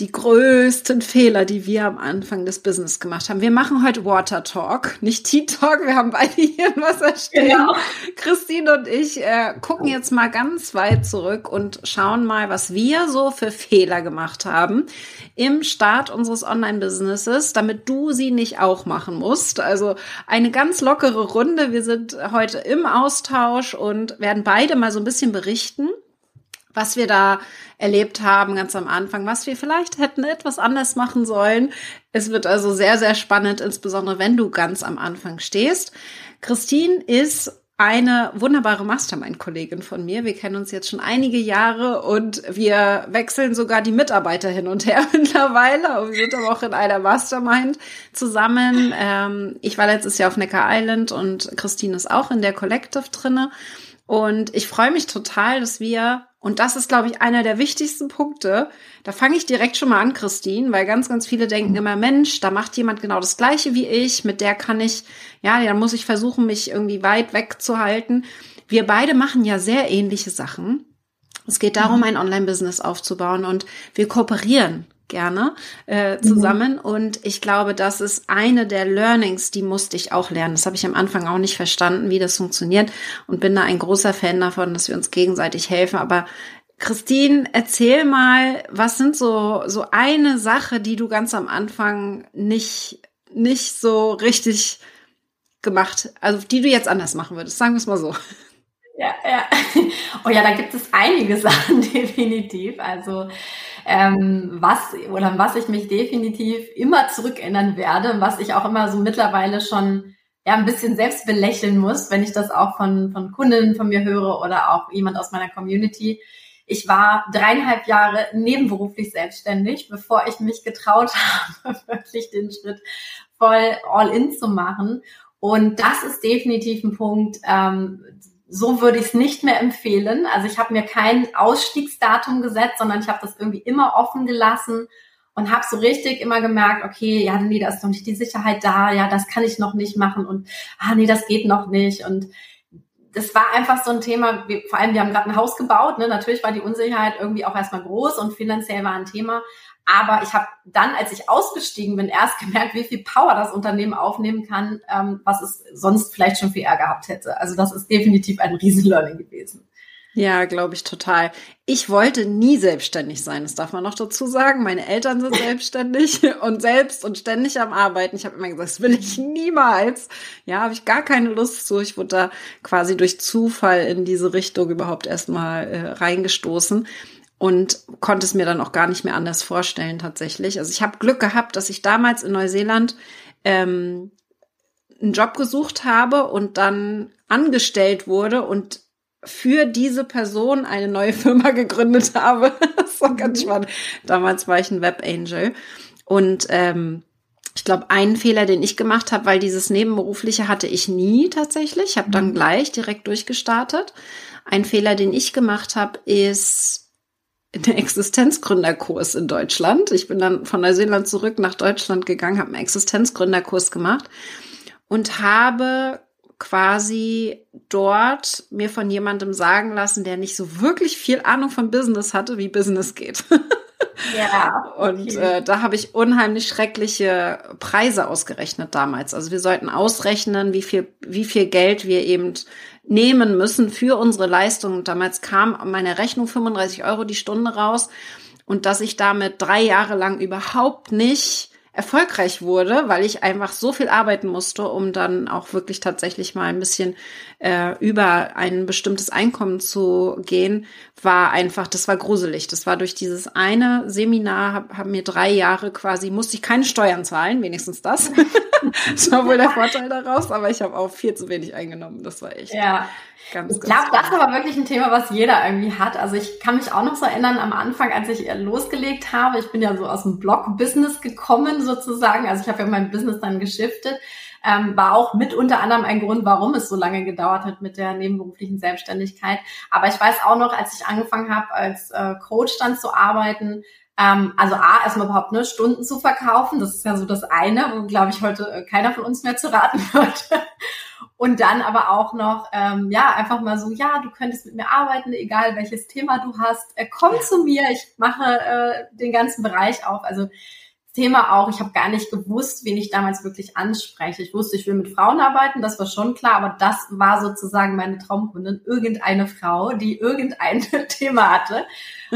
Die größten Fehler, die wir am Anfang des Business gemacht haben. Wir machen heute Water Talk, nicht Tea Talk. Wir haben beide hier ein Wasser stehen. Genau. Christine und ich äh, gucken jetzt mal ganz weit zurück und schauen mal, was wir so für Fehler gemacht haben im Start unseres Online-Businesses, damit du sie nicht auch machen musst. Also eine ganz lockere Runde. Wir sind heute im Austausch und werden beide mal so ein bisschen berichten was wir da erlebt haben ganz am Anfang, was wir vielleicht hätten etwas anders machen sollen. Es wird also sehr, sehr spannend, insbesondere wenn du ganz am Anfang stehst. Christine ist eine wunderbare Mastermind-Kollegin von mir. Wir kennen uns jetzt schon einige Jahre und wir wechseln sogar die Mitarbeiter hin und her mittlerweile. Und wir sind aber auch in einer Mastermind zusammen. Ähm, ich war letztes Jahr auf Necker Island und Christine ist auch in der Collective drinne. Und ich freue mich total, dass wir, und das ist, glaube ich, einer der wichtigsten Punkte, da fange ich direkt schon mal an, Christine, weil ganz, ganz viele denken immer, Mensch, da macht jemand genau das Gleiche wie ich, mit der kann ich, ja, da muss ich versuchen, mich irgendwie weit wegzuhalten. Wir beide machen ja sehr ähnliche Sachen. Es geht darum, ein Online-Business aufzubauen und wir kooperieren gerne äh, mhm. zusammen. Mhm. Und ich glaube, das ist eine der Learnings, die musste ich auch lernen. Das habe ich am Anfang auch nicht verstanden, wie das funktioniert und bin da ein großer Fan davon, dass wir uns gegenseitig helfen. Aber Christine, erzähl mal, was sind so, so eine Sache, die du ganz am Anfang nicht, nicht so richtig gemacht, also die du jetzt anders machen würdest, sagen wir es mal so. Ja, ja. Oh ja, da gibt es einige Sachen definitiv. Also ähm, was oder was ich mich definitiv immer zurückändern werde, was ich auch immer so mittlerweile schon ja ein bisschen selbst belächeln muss, wenn ich das auch von von Kunden von mir höre oder auch jemand aus meiner Community. Ich war dreieinhalb Jahre nebenberuflich selbstständig, bevor ich mich getraut habe, wirklich den Schritt voll all in zu machen. Und das ist definitiv ein Punkt, ähm, so würde ich es nicht mehr empfehlen. Also ich habe mir kein Ausstiegsdatum gesetzt, sondern ich habe das irgendwie immer offen gelassen und habe so richtig immer gemerkt, okay, ja, nee, da ist noch nicht die Sicherheit da, ja, das kann ich noch nicht machen und ah, nee, das geht noch nicht und das war einfach so ein Thema, wir, vor allem wir haben gerade ein Haus gebaut, ne? natürlich war die Unsicherheit irgendwie auch erstmal groß und finanziell war ein Thema, aber ich habe dann, als ich ausgestiegen bin, erst gemerkt, wie viel Power das Unternehmen aufnehmen kann, ähm, was es sonst vielleicht schon viel eher gehabt hätte. Also das ist definitiv ein Riesen-Learning gewesen. Ja, glaube ich total. Ich wollte nie selbstständig sein, das darf man noch dazu sagen. Meine Eltern sind selbstständig und selbst und ständig am Arbeiten. Ich habe immer gesagt, das will ich niemals. Ja, habe ich gar keine Lust zu. Ich wurde da quasi durch Zufall in diese Richtung überhaupt erstmal äh, reingestoßen und konnte es mir dann auch gar nicht mehr anders vorstellen tatsächlich. Also ich habe Glück gehabt, dass ich damals in Neuseeland ähm, einen Job gesucht habe und dann angestellt wurde und für diese Person eine neue Firma gegründet habe. das war ganz mhm. spannend. Damals war ich ein Web Angel und ähm, ich glaube, einen Fehler, den ich gemacht habe, weil dieses Nebenberufliche hatte ich nie tatsächlich. Ich habe dann mhm. gleich direkt durchgestartet. Ein Fehler, den ich gemacht habe, ist einen Existenzgründerkurs in Deutschland. Ich bin dann von Neuseeland zurück nach Deutschland gegangen, habe einen Existenzgründerkurs gemacht und habe quasi dort mir von jemandem sagen lassen, der nicht so wirklich viel Ahnung von Business hatte, wie Business geht. Ja. Okay. Und äh, da habe ich unheimlich schreckliche Preise ausgerechnet damals. Also wir sollten ausrechnen, wie viel, wie viel Geld wir eben nehmen müssen für unsere Leistung. Und damals kam meine Rechnung 35 Euro die Stunde raus. Und dass ich damit drei Jahre lang überhaupt nicht erfolgreich wurde, weil ich einfach so viel arbeiten musste, um dann auch wirklich tatsächlich mal ein bisschen äh, über ein bestimmtes Einkommen zu gehen, war einfach, das war gruselig. Das war durch dieses eine Seminar, habe hab mir drei Jahre quasi, musste ich keine Steuern zahlen, wenigstens das. das war wohl der Vorteil daraus, aber ich habe auch viel zu wenig eingenommen. Das war echt. Ja. Ganz, ich glaube, das ist aber wirklich ein Thema, was jeder irgendwie hat. Also ich kann mich auch noch so erinnern am Anfang, als ich losgelegt habe. Ich bin ja so aus dem Blog-Business gekommen sozusagen. Also ich habe ja mein Business dann geschiftet. Ähm, war auch mit unter anderem ein Grund, warum es so lange gedauert hat mit der nebenberuflichen Selbstständigkeit. Aber ich weiß auch noch, als ich angefangen habe, als äh, Coach dann zu arbeiten, ähm, also A, erstmal überhaupt ne, Stunden zu verkaufen. Das ist ja so das eine, wo, glaube ich, heute äh, keiner von uns mehr zu raten wird. Und dann aber auch noch, ähm, ja, einfach mal so, ja, du könntest mit mir arbeiten, egal welches Thema du hast. Äh, komm zu mir, ich mache äh, den ganzen Bereich auf. Also Thema auch, ich habe gar nicht gewusst, wen ich damals wirklich anspreche. Ich wusste, ich will mit Frauen arbeiten, das war schon klar, aber das war sozusagen meine Traumkundin, irgendeine Frau, die irgendein Thema hatte.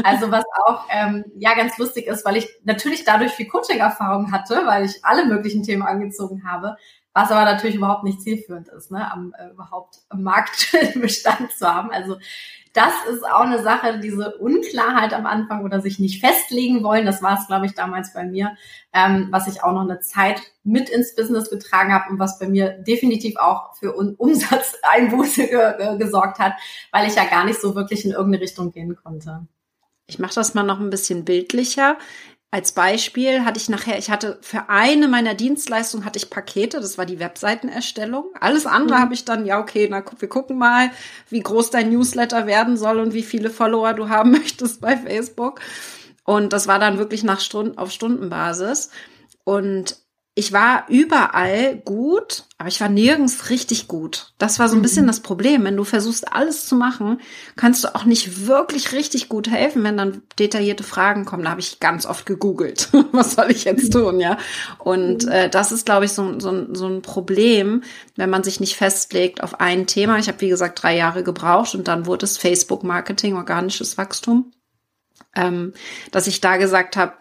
Also was auch ähm, ja ganz lustig ist, weil ich natürlich dadurch viel Coaching-Erfahrung hatte, weil ich alle möglichen Themen angezogen habe, was aber natürlich überhaupt nicht zielführend ist, ne, am äh, überhaupt am Markt zu haben. Also das ist auch eine Sache, diese Unklarheit am Anfang oder sich nicht festlegen wollen. Das war es, glaube ich, damals bei mir, ähm, was ich auch noch eine Zeit mit ins Business getragen habe und was bei mir definitiv auch für Un Umsatzeinbuße ge gesorgt hat, weil ich ja gar nicht so wirklich in irgendeine Richtung gehen konnte. Ich mache das mal noch ein bisschen bildlicher. Als Beispiel hatte ich nachher, ich hatte für eine meiner Dienstleistungen hatte ich Pakete, das war die Webseitenerstellung. Alles andere mhm. habe ich dann, ja, okay, na, wir gucken mal, wie groß dein Newsletter werden soll und wie viele Follower du haben möchtest bei Facebook. Und das war dann wirklich nach Stunden, auf Stundenbasis. Und ich war überall gut, aber ich war nirgends richtig gut. Das war so ein bisschen mhm. das Problem. Wenn du versuchst, alles zu machen, kannst du auch nicht wirklich richtig gut helfen, wenn dann detaillierte Fragen kommen. Da habe ich ganz oft gegoogelt. Was soll ich jetzt tun, ja? Und mhm. äh, das ist, glaube ich, so, so, so ein Problem, wenn man sich nicht festlegt auf ein Thema. Ich habe, wie gesagt, drei Jahre gebraucht und dann wurde es Facebook-Marketing, organisches Wachstum. Ähm, dass ich da gesagt habe,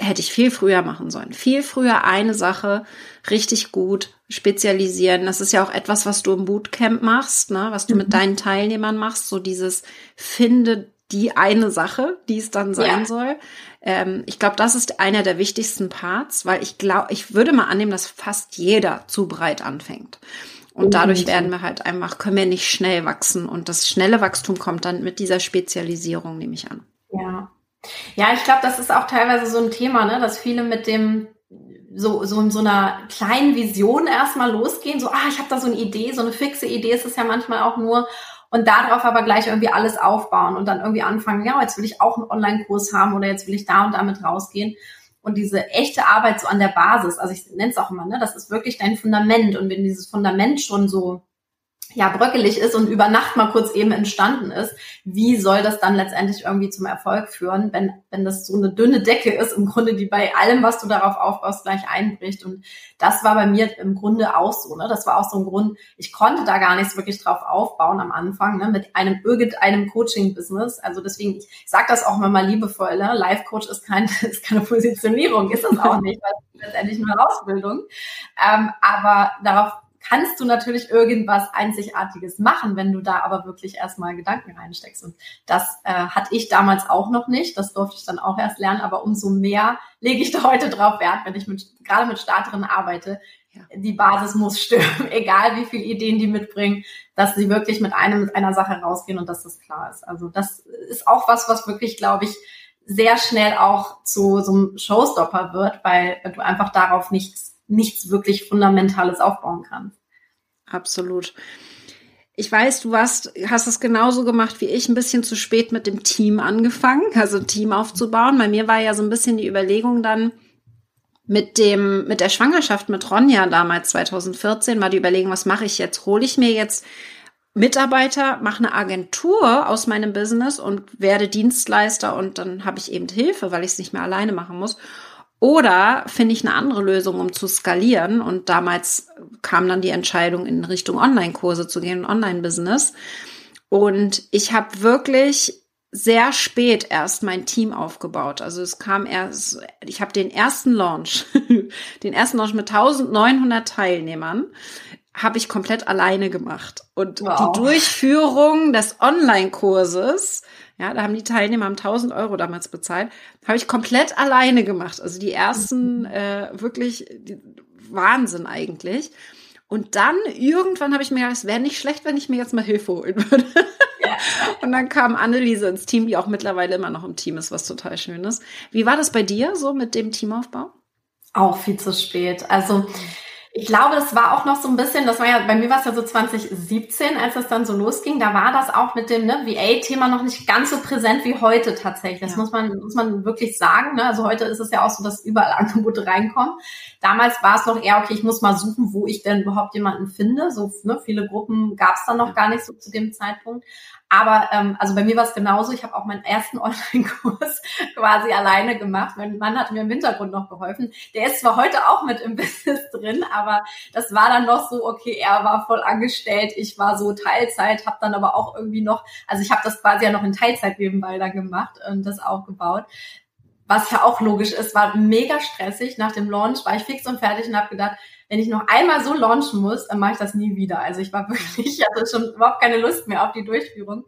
hätte ich viel früher machen sollen. Viel früher eine Sache richtig gut spezialisieren. Das ist ja auch etwas, was du im Bootcamp machst, ne? was du mhm. mit deinen Teilnehmern machst. So dieses finde die eine Sache, die es dann sein ja. soll. Ähm, ich glaube, das ist einer der wichtigsten Parts, weil ich glaube, ich würde mal annehmen, dass fast jeder zu breit anfängt. Und dadurch werden wir halt einfach, können wir nicht schnell wachsen. Und das schnelle Wachstum kommt dann mit dieser Spezialisierung, nehme ich an. Ja, ja, ich glaube, das ist auch teilweise so ein Thema, ne, dass viele mit dem so, so in so einer kleinen Vision erstmal losgehen, so, ah, ich habe da so eine Idee, so eine fixe Idee ist es ja manchmal auch nur und darauf aber gleich irgendwie alles aufbauen und dann irgendwie anfangen, ja, jetzt will ich auch einen Online-Kurs haben oder jetzt will ich da und damit rausgehen. Und diese echte Arbeit so an der Basis, also ich nenne es auch immer, ne, das ist wirklich dein Fundament. Und wenn dieses Fundament schon so ja bröckelig ist und über Nacht mal kurz eben entstanden ist, wie soll das dann letztendlich irgendwie zum Erfolg führen, wenn, wenn das so eine dünne Decke ist, im Grunde, die bei allem, was du darauf aufbaust, gleich einbricht. Und das war bei mir im Grunde auch so. Ne? Das war auch so ein Grund, ich konnte da gar nichts wirklich drauf aufbauen am Anfang, ne? mit einem irgendeinem Coaching-Business. Also deswegen, ich sage das auch mal, mal liebevoll, ne? Life-Coach ist, kein, ist keine Positionierung, ist es auch nicht, weil es letztendlich eine Ausbildung. Ähm, aber darauf kannst du natürlich irgendwas Einzigartiges machen, wenn du da aber wirklich erstmal Gedanken reinsteckst. Und das äh, hatte ich damals auch noch nicht. Das durfte ich dann auch erst lernen. Aber umso mehr lege ich da heute drauf Wert, wenn ich mit, gerade mit Starterinnen arbeite. Ja. Die Basis muss stimmen, egal wie viele Ideen die mitbringen, dass sie wirklich mit einem, mit einer Sache rausgehen und dass das klar ist. Also das ist auch was, was wirklich, glaube ich, sehr schnell auch zu so einem Showstopper wird, weil du einfach darauf nichts nichts wirklich Fundamentales aufbauen kannst. Absolut. Ich weiß, du warst, hast es genauso gemacht wie ich, ein bisschen zu spät mit dem Team angefangen, also Team aufzubauen. Bei mir war ja so ein bisschen die Überlegung dann, mit dem, mit der Schwangerschaft mit Ronja damals 2014 war die Überlegung, was mache ich jetzt? Hole ich mir jetzt Mitarbeiter, mache eine Agentur aus meinem Business und werde Dienstleister und dann habe ich eben Hilfe, weil ich es nicht mehr alleine machen muss. Oder finde ich eine andere Lösung, um zu skalieren? Und damals kam dann die Entscheidung, in Richtung Online-Kurse zu gehen, Online-Business. Und ich habe wirklich sehr spät erst mein Team aufgebaut. Also es kam erst, ich habe den ersten Launch, den ersten Launch mit 1900 Teilnehmern, habe ich komplett alleine gemacht. Und wow. die Durchführung des Online-Kurses ja, da haben die Teilnehmer 1000 Euro damals bezahlt. Habe ich komplett alleine gemacht. Also die ersten mhm. äh, wirklich die, Wahnsinn eigentlich. Und dann irgendwann habe ich mir gedacht, es wäre nicht schlecht, wenn ich mir jetzt mal Hilfe holen würde. Ja. Und dann kam Anneliese ins Team, die auch mittlerweile immer noch im Team ist, was total schön ist. Wie war das bei dir so mit dem Teamaufbau? Auch viel zu spät. Also ich glaube, das war auch noch so ein bisschen, das war ja, bei mir war es ja so 2017, als das dann so losging, da war das auch mit dem ne, VA-Thema noch nicht ganz so präsent wie heute tatsächlich. Das ja. muss man, muss man wirklich sagen. Ne? Also heute ist es ja auch so, dass überall Angebote reinkommen. Damals war es noch eher, okay, ich muss mal suchen, wo ich denn überhaupt jemanden finde. So ne, viele Gruppen gab es dann noch gar nicht so zu dem Zeitpunkt. Aber ähm, also bei mir war es genauso. Ich habe auch meinen ersten Online-Kurs quasi alleine gemacht. Mein Mann hat mir im Hintergrund noch geholfen. Der ist zwar heute auch mit im Business drin, aber das war dann noch so, okay, er war voll angestellt, ich war so Teilzeit, habe dann aber auch irgendwie noch, also ich habe das quasi ja noch in Teilzeit nebenbei da gemacht und das aufgebaut. Was ja auch logisch ist, war mega stressig. Nach dem Launch war ich fix und fertig und habe gedacht, wenn ich noch einmal so launchen muss, dann mache ich das nie wieder. Also ich war wirklich, ich hatte schon überhaupt keine Lust mehr auf die Durchführung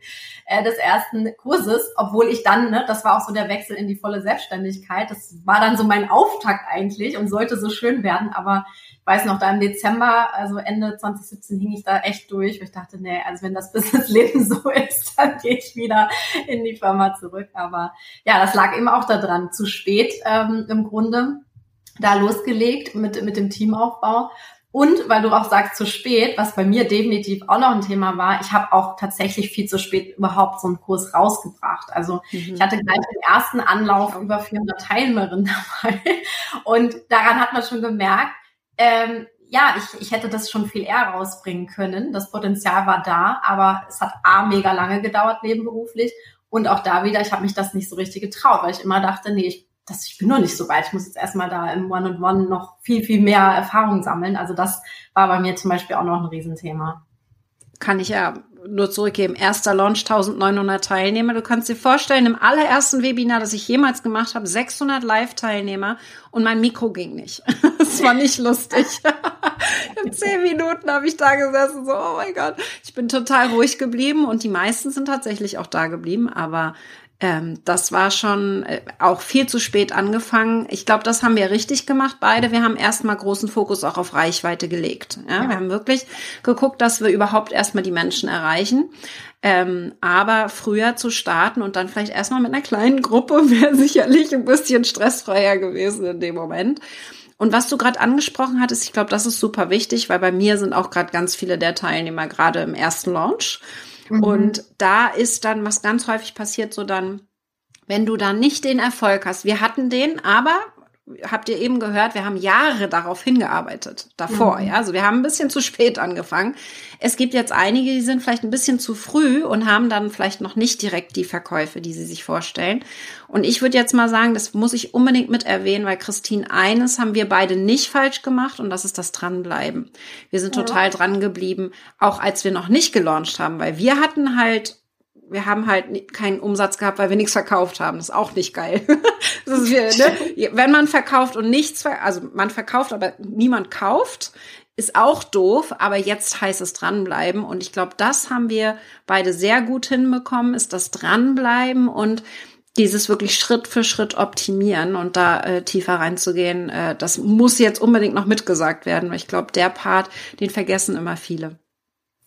äh, des ersten Kurses, obwohl ich dann, ne, das war auch so der Wechsel in die volle Selbstständigkeit. Das war dann so mein Auftakt eigentlich und sollte so schön werden, aber ich weiß noch, da im Dezember, also Ende 2017 hing ich da echt durch, weil ich dachte, nee, also wenn das Businessleben so ist, dann gehe ich wieder in die Firma zurück. Aber ja, das lag eben auch daran, zu spät ähm, im Grunde da losgelegt mit, mit dem Teamaufbau. Und weil du auch sagst, zu spät, was bei mir definitiv auch noch ein Thema war, ich habe auch tatsächlich viel zu spät überhaupt so einen Kurs rausgebracht. Also mhm. ich hatte gleich im ersten Anlauf über 400 Teilnehmerinnen dabei. Und daran hat man schon gemerkt, ähm, ja, ich, ich hätte das schon viel eher rausbringen können. Das Potenzial war da, aber es hat A, mega lange gedauert nebenberuflich. Und auch da wieder, ich habe mich das nicht so richtig getraut, weil ich immer dachte, nee, ich das, ich bin noch nicht so weit. Ich muss jetzt erstmal da im One-on-One noch viel, viel mehr Erfahrung sammeln. Also das war bei mir zum Beispiel auch noch ein Riesenthema. Kann ich ja nur zurückgeben. Erster Launch 1900 Teilnehmer. Du kannst dir vorstellen, im allerersten Webinar, das ich jemals gemacht habe, 600 Live-Teilnehmer und mein Mikro ging nicht. Das war nicht lustig. In zehn Minuten habe ich da gesessen, so, oh mein Gott. Ich bin total ruhig geblieben und die meisten sind tatsächlich auch da geblieben, aber ähm, das war schon äh, auch viel zu spät angefangen. Ich glaube, das haben wir richtig gemacht, beide. Wir haben erstmal großen Fokus auch auf Reichweite gelegt. Ja? ja. Wir haben wirklich geguckt, dass wir überhaupt erstmal die Menschen erreichen. Ähm, aber früher zu starten und dann vielleicht erstmal mit einer kleinen Gruppe wäre sicherlich ein bisschen stressfreier gewesen in dem Moment. Und was du gerade angesprochen hattest, ich glaube, das ist super wichtig, weil bei mir sind auch gerade ganz viele der Teilnehmer gerade im ersten Launch. Mhm. Und da ist dann, was ganz häufig passiert, so dann, wenn du dann nicht den Erfolg hast. Wir hatten den, aber habt ihr eben gehört, wir haben Jahre darauf hingearbeitet, davor, mhm. ja. Also wir haben ein bisschen zu spät angefangen. Es gibt jetzt einige, die sind vielleicht ein bisschen zu früh und haben dann vielleicht noch nicht direkt die Verkäufe, die sie sich vorstellen. Und ich würde jetzt mal sagen, das muss ich unbedingt mit erwähnen, weil Christine, eines haben wir beide nicht falsch gemacht und das ist das Dranbleiben. Wir sind ja. total dran geblieben, auch als wir noch nicht gelauncht haben, weil wir hatten halt wir haben halt keinen Umsatz gehabt, weil wir nichts verkauft haben. Das ist auch nicht geil. ist ne? Wenn man verkauft und nichts, also man verkauft, aber niemand kauft, ist auch doof, aber jetzt heißt es dranbleiben. Und ich glaube, das haben wir beide sehr gut hinbekommen, ist das dranbleiben und dieses wirklich Schritt für Schritt optimieren und da äh, tiefer reinzugehen, äh, das muss jetzt unbedingt noch mitgesagt werden, weil ich glaube, der Part, den vergessen immer viele.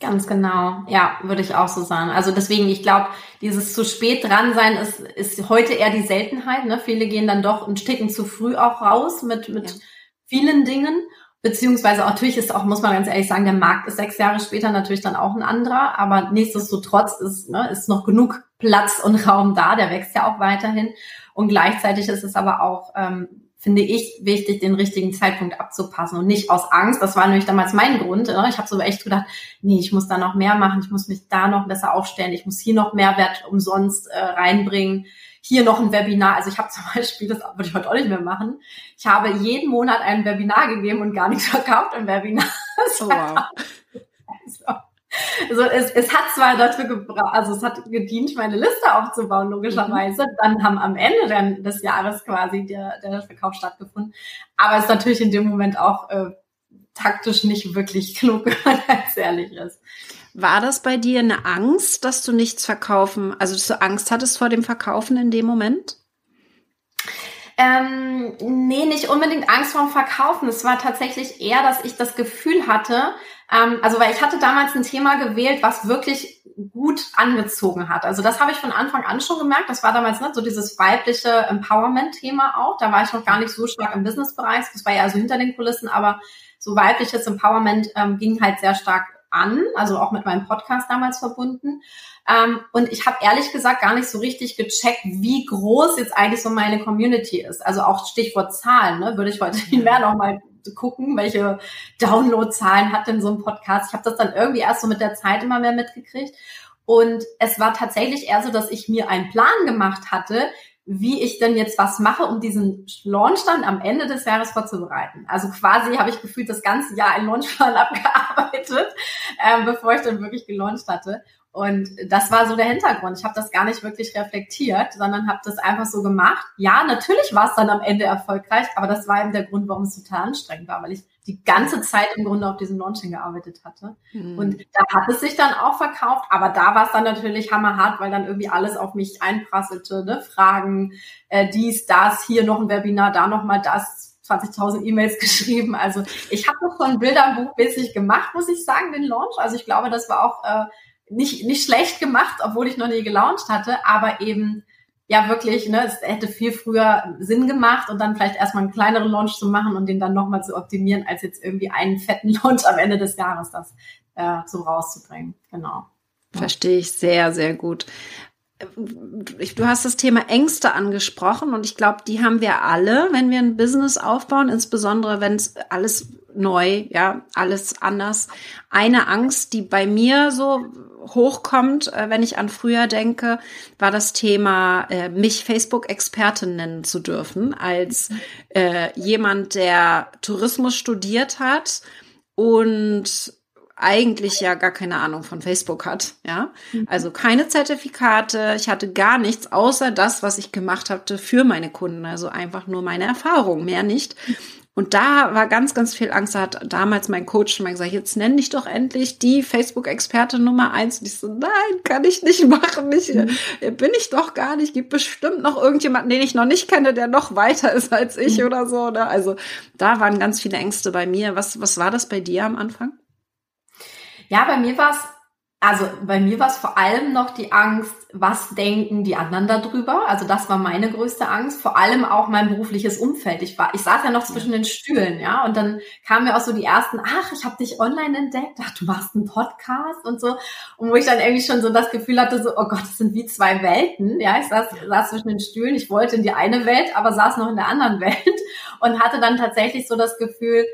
Ganz genau, ja, würde ich auch so sagen. Also deswegen, ich glaube, dieses zu spät dran sein ist, ist heute eher die Seltenheit. Ne? Viele gehen dann doch ein Stücken zu früh auch raus mit, mit ja. vielen Dingen. Beziehungsweise natürlich ist auch, muss man ganz ehrlich sagen, der Markt ist sechs Jahre später natürlich dann auch ein anderer, aber nichtsdestotrotz ist, ne, ist noch genug Platz und Raum da, der wächst ja auch weiterhin. Und gleichzeitig ist es aber auch ähm, finde ich wichtig, den richtigen Zeitpunkt abzupassen und nicht aus Angst. Das war nämlich damals mein Grund. Ne? Ich habe so echt gedacht, nee, ich muss da noch mehr machen, ich muss mich da noch besser aufstellen, ich muss hier noch Mehrwert umsonst äh, reinbringen, hier noch ein Webinar. Also ich habe zum Beispiel, das würde ich heute auch nicht mehr machen, ich habe jeden Monat ein Webinar gegeben und gar nichts verkauft im Webinar. Oh, wow. also, also es, es hat zwar dafür gebraucht, also es hat gedient, meine Liste aufzubauen, logischerweise. Mhm. Dann haben am Ende dann des Jahres quasi der, der Verkauf stattgefunden. Aber es ist natürlich in dem Moment auch äh, taktisch nicht wirklich klug, wenn man ganz ehrlich ist. War das bei dir eine Angst, dass du nichts verkaufen, also dass du Angst hattest vor dem Verkaufen in dem Moment? Ähm, nee, nicht unbedingt Angst vorm Verkaufen. Es war tatsächlich eher, dass ich das Gefühl hatte, ähm, also weil ich hatte damals ein Thema gewählt, was wirklich gut angezogen hat. Also das habe ich von Anfang an schon gemerkt. Das war damals nicht so dieses weibliche Empowerment-Thema auch. Da war ich noch gar nicht so stark im Businessbereich. Das war ja also hinter den Kulissen, aber so weibliches Empowerment ähm, ging halt sehr stark an, also auch mit meinem Podcast damals verbunden. Ähm, und ich habe ehrlich gesagt gar nicht so richtig gecheckt, wie groß jetzt eigentlich so meine Community ist. Also auch Stichwort Zahlen, ne, würde ich heute mehr nochmal gucken, welche Downloadzahlen hat denn so ein Podcast. Ich habe das dann irgendwie erst so mit der Zeit immer mehr mitgekriegt. Und es war tatsächlich eher so, dass ich mir einen Plan gemacht hatte, wie ich denn jetzt was mache, um diesen Launch dann am Ende des Jahres vorzubereiten. Also quasi habe ich gefühlt das ganze Jahr einen Launchplan abgearbeitet, äh, bevor ich dann wirklich gelauncht hatte. Und das war so der Hintergrund. Ich habe das gar nicht wirklich reflektiert, sondern habe das einfach so gemacht. Ja, natürlich war es dann am Ende erfolgreich, aber das war eben der Grund, warum es total anstrengend war, weil ich die ganze Zeit im Grunde auf diesem Launching gearbeitet hatte. Mhm. Und da hat es sich dann auch verkauft, aber da war es dann natürlich hammerhart, weil dann irgendwie alles auf mich einprasselte, ne? Fragen, äh, dies, das, hier noch ein Webinar, da noch mal das, 20.000 E-Mails geschrieben. Also ich habe das schon bilderbuchmäßig gemacht, muss ich sagen, den Launch. Also ich glaube, das war auch äh, nicht, nicht schlecht gemacht, obwohl ich noch nie gelauncht hatte, aber eben ja wirklich, ne, es hätte viel früher Sinn gemacht und dann vielleicht erstmal einen kleineren Launch zu machen und den dann nochmal zu optimieren, als jetzt irgendwie einen fetten Launch am Ende des Jahres das äh, so rauszubringen. Genau. Verstehe ich sehr, sehr gut. Du hast das Thema Ängste angesprochen und ich glaube, die haben wir alle, wenn wir ein Business aufbauen, insbesondere wenn es alles neu, ja, alles anders. Eine Angst, die bei mir so hochkommt, äh, wenn ich an früher denke, war das Thema, äh, mich Facebook-Expertin nennen zu dürfen, als äh, jemand, der Tourismus studiert hat und eigentlich ja gar keine Ahnung von Facebook hat, ja. Mhm. Also keine Zertifikate, ich hatte gar nichts außer das, was ich gemacht hatte für meine Kunden, also einfach nur meine Erfahrung, mehr nicht. Und da war ganz, ganz viel Angst. Da hat damals mein Coach schon mal gesagt, jetzt nenn dich doch endlich die Facebook-Experte Nummer eins. Und ich so, nein, kann ich nicht machen. Ich, mhm. Äh, bin ich doch gar nicht. Gibt bestimmt noch irgendjemanden, den ich noch nicht kenne, der noch weiter ist als ich mhm. oder so. Ne? Also da waren ganz viele Ängste bei mir. Was, was war das bei dir am Anfang? Ja, bei mir war es also bei mir war es vor allem noch die Angst, was denken die anderen darüber? Also das war meine größte Angst. Vor allem auch mein berufliches Umfeld. Ich war, ich saß ja noch zwischen den Stühlen, ja, und dann kamen mir auch so die ersten, ach, ich habe dich online entdeckt, ach, du machst einen Podcast und so. Und wo ich dann irgendwie schon so das Gefühl hatte, so, oh Gott, das sind wie zwei Welten. Ja, ich saß, saß zwischen den Stühlen, ich wollte in die eine Welt, aber saß noch in der anderen Welt und hatte dann tatsächlich so das Gefühl,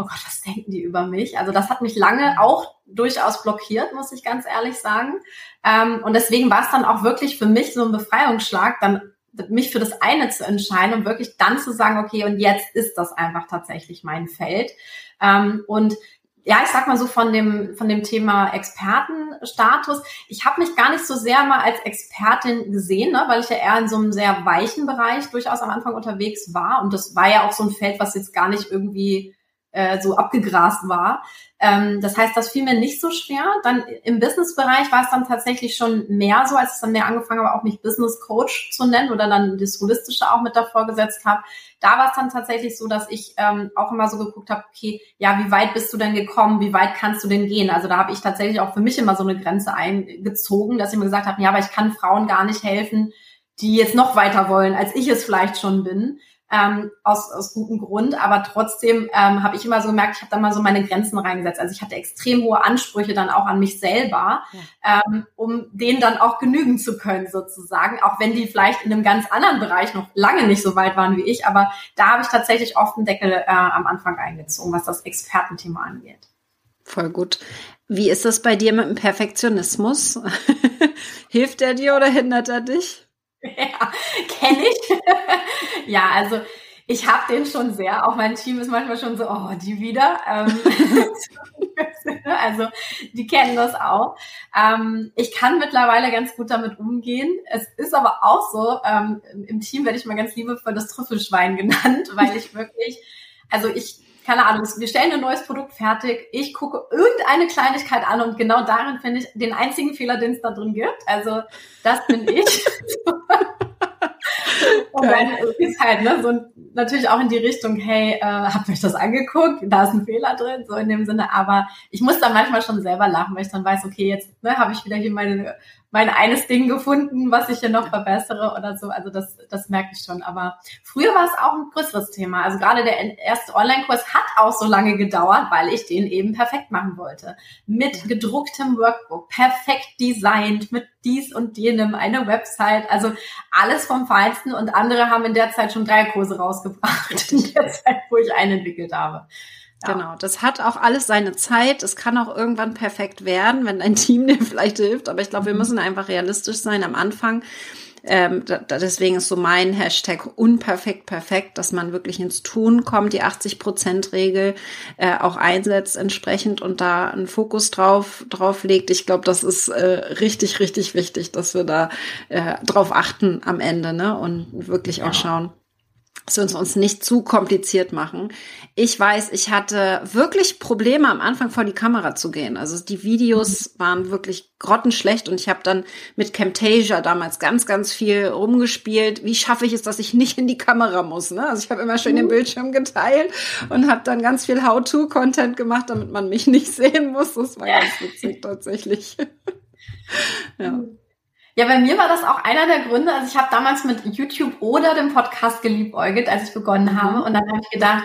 oh Gott, was denken die über mich? Also das hat mich lange auch durchaus blockiert, muss ich ganz ehrlich sagen. Ähm, und deswegen war es dann auch wirklich für mich so ein Befreiungsschlag, dann mich für das eine zu entscheiden und wirklich dann zu sagen, okay, und jetzt ist das einfach tatsächlich mein Feld. Ähm, und ja, ich sag mal so von dem von dem Thema Expertenstatus. Ich habe mich gar nicht so sehr mal als Expertin gesehen, ne, weil ich ja eher in so einem sehr weichen Bereich durchaus am Anfang unterwegs war und das war ja auch so ein Feld, was jetzt gar nicht irgendwie äh, so abgegrast war. Ähm, das heißt, das fiel mir nicht so schwer. Dann im Business-Bereich war es dann tatsächlich schon mehr so, als es dann mehr angefangen habe, auch mich Business Coach zu nennen oder dann das Holistische auch mit davor gesetzt habe. Da war es dann tatsächlich so, dass ich ähm, auch immer so geguckt habe, okay, ja, wie weit bist du denn gekommen? Wie weit kannst du denn gehen? Also da habe ich tatsächlich auch für mich immer so eine Grenze eingezogen, dass ich mir gesagt habe, ja, aber ich kann Frauen gar nicht helfen, die jetzt noch weiter wollen, als ich es vielleicht schon bin ähm, aus, aus gutem Grund. Aber trotzdem ähm, habe ich immer so gemerkt, ich habe da mal so meine Grenzen reingesetzt. Also ich hatte extrem hohe Ansprüche dann auch an mich selber, ja. ähm, um denen dann auch genügen zu können sozusagen, auch wenn die vielleicht in einem ganz anderen Bereich noch lange nicht so weit waren wie ich. Aber da habe ich tatsächlich oft einen Deckel äh, am Anfang eingezogen, was das Expertenthema angeht. Voll gut. Wie ist das bei dir mit dem Perfektionismus? Hilft er dir oder hindert er dich? Ja, kenne ich. ja, also ich habe den schon sehr. Auch mein Team ist manchmal schon so, oh, die wieder. Ähm, also die kennen das auch. Ähm, ich kann mittlerweile ganz gut damit umgehen. Es ist aber auch so, ähm, im Team werde ich mal ganz liebevoll das Trüffelschwein genannt, weil ich wirklich, also ich keine Ahnung, wir stellen ein neues Produkt fertig, ich gucke irgendeine Kleinigkeit an und genau darin finde ich den einzigen Fehler, den es da drin gibt. Also das bin ich. Und dann ist halt ne, so natürlich auch in die Richtung, hey, äh, habt ihr euch das angeguckt? Da ist ein Fehler drin, so in dem Sinne. Aber ich muss dann manchmal schon selber lachen, weil ich dann weiß, okay, jetzt ne, habe ich wieder hier meine mein eines Ding gefunden, was ich hier noch verbessere oder so. Also das, das merke ich schon. Aber früher war es auch ein größeres Thema. Also gerade der erste Online-Kurs hat auch so lange gedauert, weil ich den eben perfekt machen wollte. Mit gedrucktem Workbook, perfekt designt, mit dies und jenem, eine Website, also alles vom Feinsten. Und andere haben in der Zeit schon drei Kurse rausgebracht, in der Zeit, wo ich einen entwickelt habe. Ja. Genau, das hat auch alles seine Zeit. Es kann auch irgendwann perfekt werden, wenn dein Team dir vielleicht hilft. Aber ich glaube, wir mhm. müssen einfach realistisch sein am Anfang. Ähm, da, deswegen ist so mein Hashtag unperfekt perfekt, dass man wirklich ins Tun kommt, die 80-Prozent-Regel äh, auch einsetzt entsprechend und da einen Fokus drauf, drauf legt. Ich glaube, das ist äh, richtig, richtig wichtig, dass wir da äh, drauf achten am Ende ne? und wirklich auch ja. schauen, dass wir uns, uns nicht zu kompliziert machen. Ich weiß, ich hatte wirklich Probleme am Anfang vor die Kamera zu gehen. Also die Videos mhm. waren wirklich grottenschlecht und ich habe dann mit Camtasia damals ganz, ganz viel rumgespielt. Wie schaffe ich es, dass ich nicht in die Kamera muss? Ne? Also ich habe immer schön den mhm. Bildschirm geteilt und habe dann ganz viel How-to-Content gemacht, damit man mich nicht sehen muss. Das war ganz witzig tatsächlich. ja. Ja, bei mir war das auch einer der Gründe. Also ich habe damals mit YouTube oder dem Podcast geliebäugelt, als ich begonnen habe. Mhm. Und dann habe ich gedacht,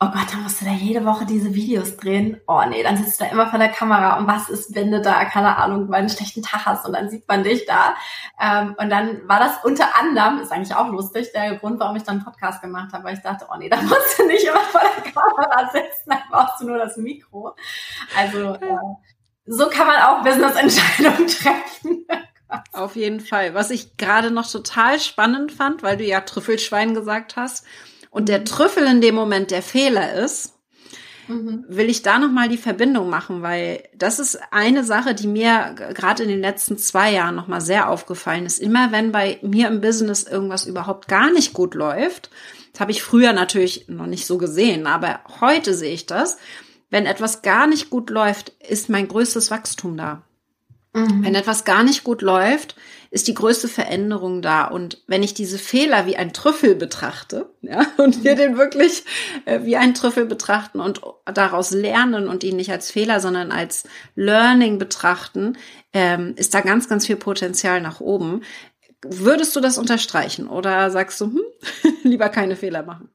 oh Gott, dann musst du da jede Woche diese Videos drehen. Oh nee, dann sitzt du da immer vor der Kamera und was ist, wenn du da, keine Ahnung, mal einen schlechten Tag hast und dann sieht man dich da. Ähm, und dann war das unter anderem, ist eigentlich auch lustig, der Grund, warum ich dann Podcast gemacht habe, weil ich dachte, oh nee, da musst du nicht immer vor der Kamera sitzen, dann brauchst du nur das Mikro. Also äh, so kann man auch Business-Entscheidungen treffen. Auf jeden Fall. Was ich gerade noch total spannend fand, weil du ja Trüffelschwein gesagt hast und der Trüffel in dem Moment der Fehler ist, mhm. will ich da noch mal die Verbindung machen, weil das ist eine Sache, die mir gerade in den letzten zwei Jahren noch mal sehr aufgefallen ist. Immer wenn bei mir im Business irgendwas überhaupt gar nicht gut läuft, das habe ich früher natürlich noch nicht so gesehen, aber heute sehe ich das. Wenn etwas gar nicht gut läuft, ist mein größtes Wachstum da. Mhm. Wenn etwas gar nicht gut läuft, ist die größte Veränderung da. Und wenn ich diese Fehler wie ein Trüffel betrachte, ja, und wir den wirklich äh, wie ein Trüffel betrachten und daraus lernen und ihn nicht als Fehler, sondern als Learning betrachten, ähm, ist da ganz, ganz viel Potenzial nach oben. Würdest du das unterstreichen oder sagst du, hm, lieber keine Fehler machen?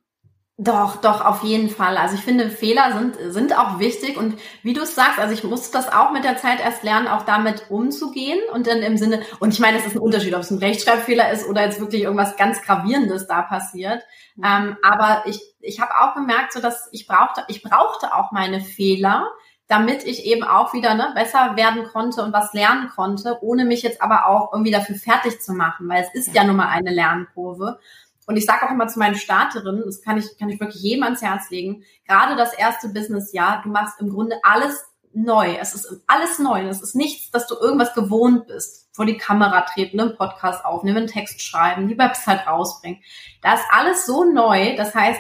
Doch, doch, auf jeden Fall. Also ich finde, Fehler sind, sind auch wichtig und wie du es sagst, also ich musste das auch mit der Zeit erst lernen, auch damit umzugehen und dann im Sinne, und ich meine, es ist ein Unterschied, ob es ein Rechtschreibfehler ist oder jetzt wirklich irgendwas ganz Gravierendes da passiert. Mhm. Ähm, aber ich, ich habe auch gemerkt, so dass ich brauchte, ich brauchte auch meine Fehler, damit ich eben auch wieder ne, besser werden konnte und was lernen konnte, ohne mich jetzt aber auch irgendwie dafür fertig zu machen, weil es ist ja, ja nun mal eine Lernkurve. Und ich sage auch immer zu meinen Starterinnen, das kann ich, kann ich wirklich jedem ans Herz legen, gerade das erste Businessjahr, du machst im Grunde alles neu. Es ist alles neu. Es ist nichts, dass du irgendwas gewohnt bist. Vor die Kamera treten, einen Podcast aufnehmen, einen Text schreiben, die Website rausbringen. Da ist alles so neu. Das heißt,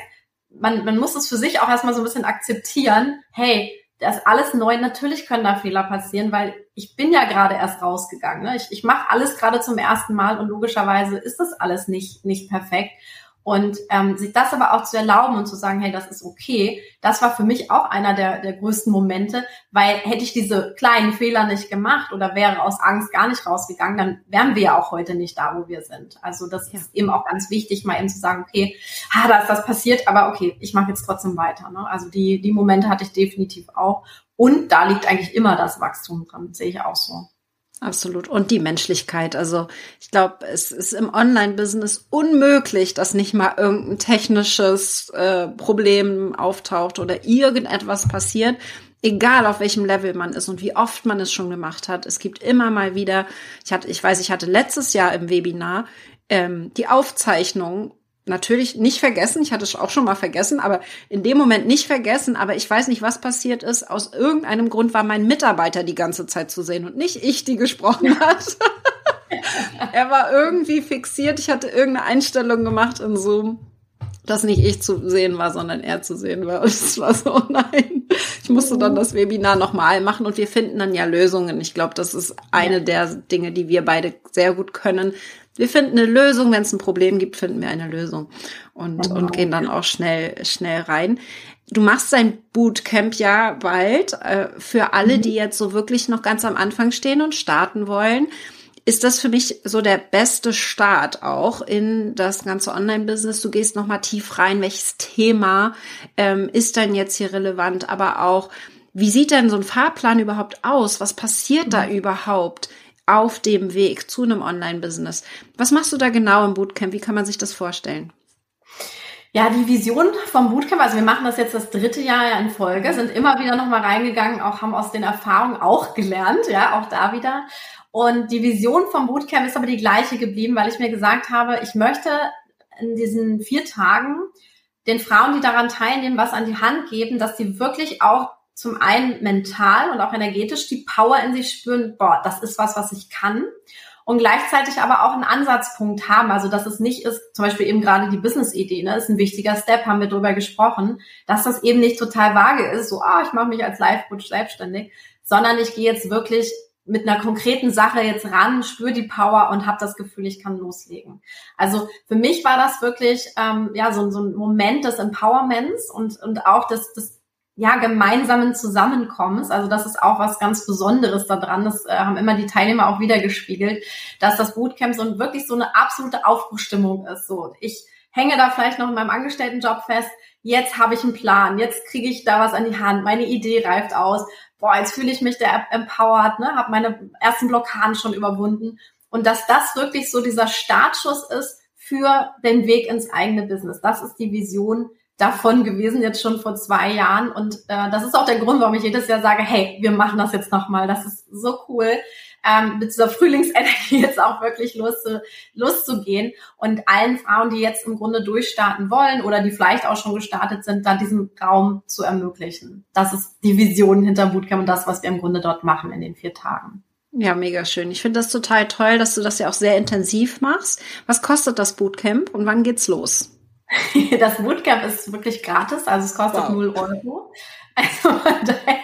man, man muss es für sich auch erstmal so ein bisschen akzeptieren. Hey, das ist alles neu. Natürlich können da Fehler passieren, weil ich bin ja gerade erst rausgegangen. Ne? Ich, ich mache alles gerade zum ersten Mal und logischerweise ist das alles nicht, nicht perfekt. Und ähm, sich das aber auch zu erlauben und zu sagen, hey, das ist okay, das war für mich auch einer der, der größten Momente, weil hätte ich diese kleinen Fehler nicht gemacht oder wäre aus Angst gar nicht rausgegangen, dann wären wir ja auch heute nicht da, wo wir sind. Also das ja. ist eben auch ganz wichtig, mal eben zu sagen, okay, ah, da ist das passiert, aber okay, ich mache jetzt trotzdem weiter. Ne? Also die, die Momente hatte ich definitiv auch. Und da liegt eigentlich immer das Wachstum dran, sehe ich auch so. Absolut. Und die Menschlichkeit. Also ich glaube, es ist im Online-Business unmöglich, dass nicht mal irgendein technisches äh, Problem auftaucht oder irgendetwas passiert. Egal auf welchem Level man ist und wie oft man es schon gemacht hat. Es gibt immer mal wieder, ich hatte, ich weiß, ich hatte letztes Jahr im Webinar ähm, die Aufzeichnung natürlich nicht vergessen. Ich hatte es auch schon mal vergessen, aber in dem Moment nicht vergessen. Aber ich weiß nicht, was passiert ist. Aus irgendeinem Grund war mein Mitarbeiter die ganze Zeit zu sehen und nicht ich, die gesprochen hat. er war irgendwie fixiert. Ich hatte irgendeine Einstellung gemacht in Zoom, dass nicht ich zu sehen war, sondern er zu sehen war. Und es war so, oh nein. Ich musste dann das Webinar nochmal machen und wir finden dann ja Lösungen. Ich glaube, das ist eine der Dinge, die wir beide sehr gut können, Wir finden eine Lösung, wenn es ein Problem gibt, finden wir eine Lösung und, genau. und gehen dann auch schnell, schnell rein. Du machst dein Bootcamp ja bald äh, für alle, mhm. die jetzt so wirklich noch ganz am Anfang stehen und starten wollen ist das für mich so der beste Start auch in das ganze Online-Business. Du gehst nochmal tief rein, welches Thema ähm, ist denn jetzt hier relevant, aber auch, wie sieht denn so ein Fahrplan überhaupt aus? Was passiert da mhm. überhaupt auf dem Weg zu einem Online-Business? Was machst du da genau im Bootcamp? Wie kann man sich das vorstellen? Ja, die Vision vom Bootcamp, also wir machen das jetzt das dritte Jahr in Folge, sind immer wieder nochmal reingegangen, auch haben aus den Erfahrungen auch gelernt, ja, auch da wieder. Und die Vision vom Bootcamp ist aber die gleiche geblieben, weil ich mir gesagt habe, ich möchte in diesen vier Tagen den Frauen, die daran teilnehmen, was an die Hand geben, dass sie wirklich auch zum einen mental und auch energetisch die Power in sich spüren, boah, das ist was, was ich kann. Und gleichzeitig aber auch einen Ansatzpunkt haben, also dass es nicht ist, zum Beispiel eben gerade die Business-Idee, ne, ist ein wichtiger Step, haben wir drüber gesprochen, dass das eben nicht total vage ist, so, ah, ich mache mich als Life-Coach selbstständig, sondern ich gehe jetzt wirklich mit einer konkreten Sache jetzt ran, spüre die Power und habe das Gefühl, ich kann loslegen. Also für mich war das wirklich ähm, ja so, so ein Moment des Empowerments und und auch des, des ja gemeinsamen Zusammenkommens. Also das ist auch was ganz Besonderes daran. Das äh, haben immer die Teilnehmer auch wieder gespiegelt, dass das Bootcamp so wirklich so eine absolute Aufbruchstimmung ist. So ich hänge da vielleicht noch in meinem Angestelltenjob fest. Jetzt habe ich einen Plan, jetzt kriege ich da was an die Hand, meine Idee reift aus boah, jetzt fühle ich mich der empowered, ne, habe meine ersten Blockaden schon überwunden. Und dass das wirklich so dieser Startschuss ist für den Weg ins eigene Business. Das ist die Vision davon gewesen, jetzt schon vor zwei Jahren. Und äh, das ist auch der Grund, warum ich jedes Jahr sage, hey, wir machen das jetzt nochmal. Das ist so cool ähm, mit dieser Frühlingsenergie jetzt auch wirklich loszu, loszugehen und allen Frauen, die jetzt im Grunde durchstarten wollen oder die vielleicht auch schon gestartet sind, da diesen Raum zu ermöglichen. Das ist die Vision hinter Bootcamp und das, was wir im Grunde dort machen in den vier Tagen. Ja, mega schön. Ich finde das total toll, dass du das ja auch sehr intensiv machst. Was kostet das Bootcamp und wann geht's los? Das Bootcamp ist wirklich gratis, also es kostet wow. 0 Euro. Also daher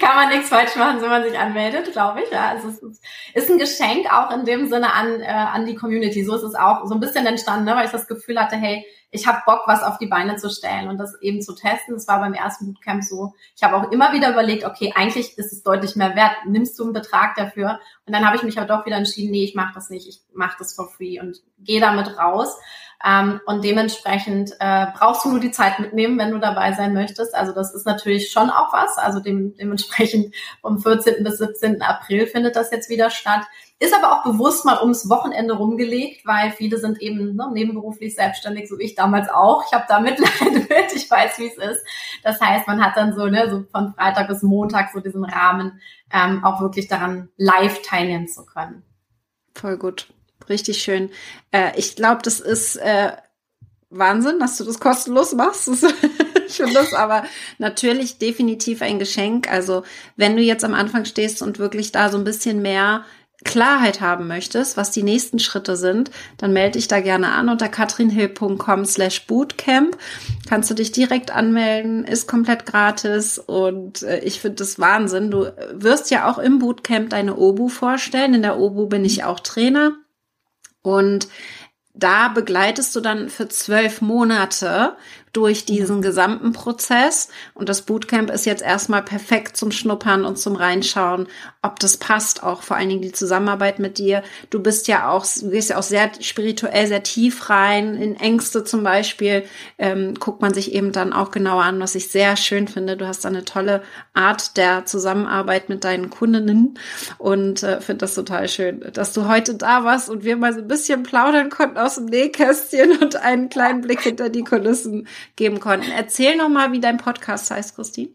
kann man nichts falsch machen, wenn man sich anmeldet, glaube ich. Ja, also es ist, ist, ein Geschenk auch in dem Sinne an, äh, an die Community. So ist es auch so ein bisschen entstanden, ne, weil ich das Gefühl hatte, hey, ich habe Bock, was auf die Beine zu stellen und das eben zu testen. Das war beim ersten Bootcamp so. Ich habe auch immer wieder überlegt, okay, eigentlich ist es deutlich mehr wert. Nimmst du einen Betrag dafür? Und dann habe ich mich aber doch wieder entschieden, nee, ich mache das nicht. Ich mache das for free und gehe damit raus. Ähm, und dementsprechend äh, brauchst du nur die Zeit mitnehmen, wenn du dabei sein möchtest. Also das ist natürlich schon auch was. Also dem, dementsprechend vom 14. bis 17. April findet das jetzt wieder statt. Ist aber auch bewusst mal ums Wochenende rumgelegt, weil viele sind eben ne, nebenberuflich selbstständig, so ich damals auch. Ich habe da Mitleid mit, ich weiß, wie es ist. Das heißt, man hat dann so, ne, so von Freitag bis Montag so diesen Rahmen, ähm, auch wirklich daran live teilnehmen zu können. Voll gut. Richtig schön. Äh, ich glaube, das ist äh, Wahnsinn, dass du das kostenlos machst. ich finde das aber natürlich definitiv ein Geschenk. Also wenn du jetzt am Anfang stehst und wirklich da so ein bisschen mehr Klarheit haben möchtest, was die nächsten Schritte sind, dann melde dich da gerne an unter katrinhill.com slash bootcamp. Kannst du dich direkt anmelden, ist komplett gratis und äh, ich finde das Wahnsinn. Du wirst ja auch im Bootcamp deine Obu vorstellen. In der Obu bin ich auch Trainer. Und da begleitest du dann für zwölf Monate durch diesen gesamten Prozess. Und das Bootcamp ist jetzt erstmal perfekt zum Schnuppern und zum Reinschauen, ob das passt, auch vor allen Dingen die Zusammenarbeit mit dir. Du bist ja auch, du gehst ja auch sehr spirituell, sehr tief rein, in Ängste zum Beispiel, ähm, guckt man sich eben dann auch genauer an, was ich sehr schön finde. Du hast da eine tolle Art der Zusammenarbeit mit deinen Kundinnen und äh, finde das total schön, dass du heute da warst und wir mal so ein bisschen plaudern konnten aus dem Nähkästchen und einen kleinen Blick hinter die Kulissen geben konnten. Erzähl noch mal, wie dein Podcast heißt, Christine.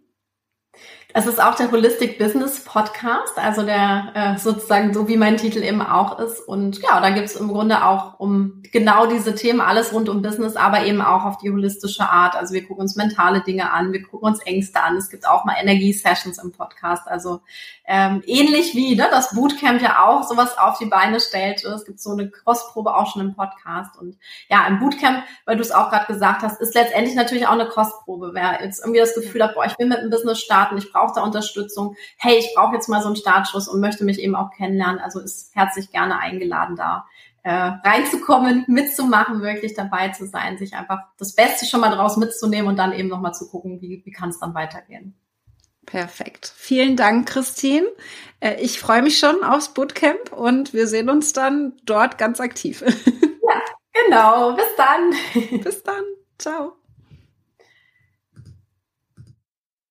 Es ist auch der Holistic Business Podcast, also der äh, sozusagen so wie mein Titel eben auch ist. Und ja, da gibt's im Grunde auch um genau diese Themen, alles rund um Business, aber eben auch auf die holistische Art. Also wir gucken uns mentale Dinge an, wir gucken uns Ängste an. Es gibt auch mal Energie-Sessions im Podcast. Also ähm, ähnlich wie ne, das Bootcamp ja auch sowas auf die Beine stellt. Es gibt so eine Kostprobe auch schon im Podcast. Und ja, im Bootcamp, weil du es auch gerade gesagt hast, ist letztendlich natürlich auch eine Kostprobe. Wer jetzt irgendwie das Gefühl hat, boah, ich will mit einem Business starten, ich brauche da Unterstützung, hey, ich brauche jetzt mal so einen Startschuss und möchte mich eben auch kennenlernen, also ist herzlich gerne eingeladen da äh, reinzukommen, mitzumachen, wirklich dabei zu sein, sich einfach das Beste schon mal draus mitzunehmen und dann eben nochmal zu gucken, wie, wie kann es dann weitergehen. Perfekt. Vielen Dank, Christine. Äh, ich freue mich schon aufs Bootcamp und wir sehen uns dann dort ganz aktiv. Ja, genau. Bis dann. Bis dann. Ciao.